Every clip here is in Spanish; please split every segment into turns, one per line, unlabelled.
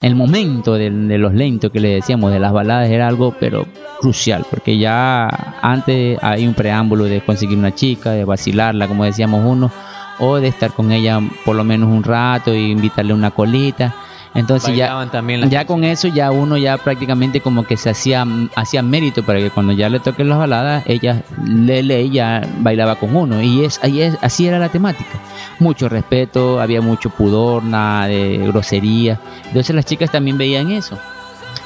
el momento de, los lentos que le decíamos, de las baladas, era algo pero crucial, porque ya antes hay un preámbulo de conseguir una chica, de vacilarla, como decíamos uno, o de estar con ella por lo menos un rato y invitarle una colita. Entonces ya,
también
ya con eso ya uno ya prácticamente como que se hacía, hacía mérito para que cuando ya le toquen las baladas, ella Lele ya bailaba con uno y es, ahí es así era la temática. Mucho respeto, había mucho pudor, nada de grosería. Entonces las chicas también veían eso.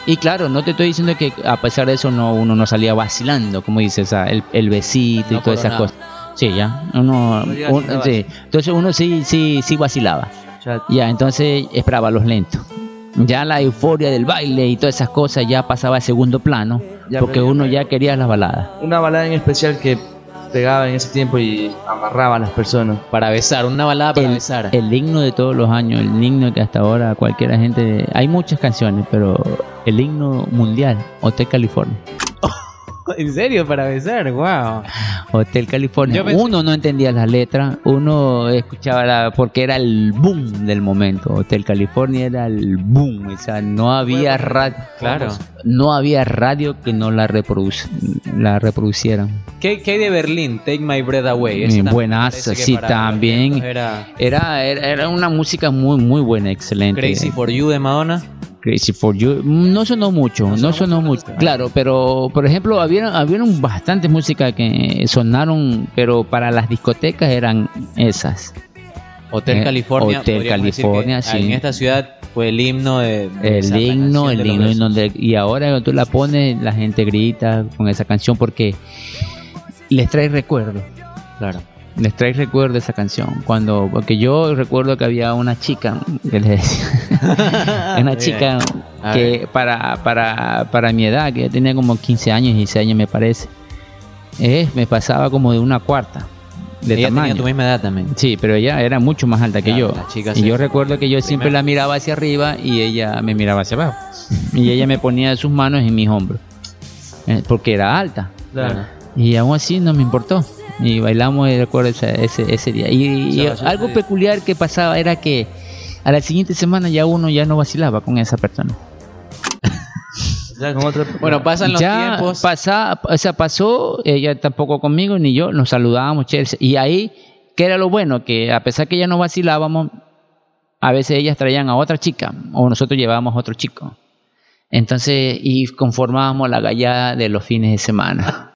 Y claro, no te estoy diciendo que a pesar de eso no uno no salía vacilando, como dices, el, el besito y todas esas cosas. Sí, ya. Uno, un- sí. Entonces uno sí, sí, sí vacilaba.
Ya,
entonces esperaba los lentos. Ya la euforia del baile y todas esas cosas ya pasaba a segundo plano,
Ya
porque uno ya quería las baladas.
una balada en especial que pegaba en ese tiempo y amarraba a las personas.
Para besar, una balada para
el,
besar.
el himno de todos los años, el himno que hasta ahora cualquiera gente... Hay muchas canciones, pero el himno mundial, Hotel California.
¿En serio? Para besar, wow.
Hotel California.
Pensé-
Uno no entendía las letras, uno escuchaba la, porque era el boom del momento. Hotel California era el boom, o sea, no había radio,
Claro.
no había radio que no la reproduc- la reproducieran.
¿Qué, qué hay de Berlín? Take My Breath Away. Parece que
sí, también.
Era
Era, era, era una música muy muy buena, excelente.
Crazy for You de Madonna.
Crazy for You. No sonó mucho, no sonó mucho. Claro, pero por ejemplo, había, habieron bastantes músicas que sonaron, pero para las discotecas eran esas.
Hotel
Eh,
California.
Hotel California, sí.
En esta ciudad fue el himno de. de
El himno, el
de
himno en
besos.
donde y ahora cuando tú la pones, la gente grita con esa canción porque les trae recuerdo.
Claro.
Les trae recuerdo esa canción. Cuando, porque yo recuerdo que había una chica que les decía, una chica que para, para, para mi edad, que ya tenía como 15 años, 16 años me parece, eh, me pasaba como de una cuarta de
Ella
tamaño.
tenía tu misma edad también.
Sí, pero ella era mucho más alta que
Claro,
yo.
la chica
y yo recuerdo que yo siempre
primero.
la miraba hacia arriba y ella me miraba hacia abajo. y ella me ponía sus manos en mis hombros. eh, Porque era alta.
Claro.
Y aún así no me importó. Y bailamos, y recuerdo ese, ese, ese día. Y, algo peculiar que pasaba era que a la siguiente semana ya uno ya no vacilaba con esa persona.
Ya con otra-
Bueno, pasan los
ya
tiempos.
pasa, o sea, pasó, ella tampoco conmigo ni yo, nos saludábamos. Y ahí, ¿qué era lo bueno? Que a pesar que ya no vacilábamos, a veces ellas traían a otra chica o nosotros llevábamos a otro chico. Entonces, y conformábamos la gallada de los fines de semana.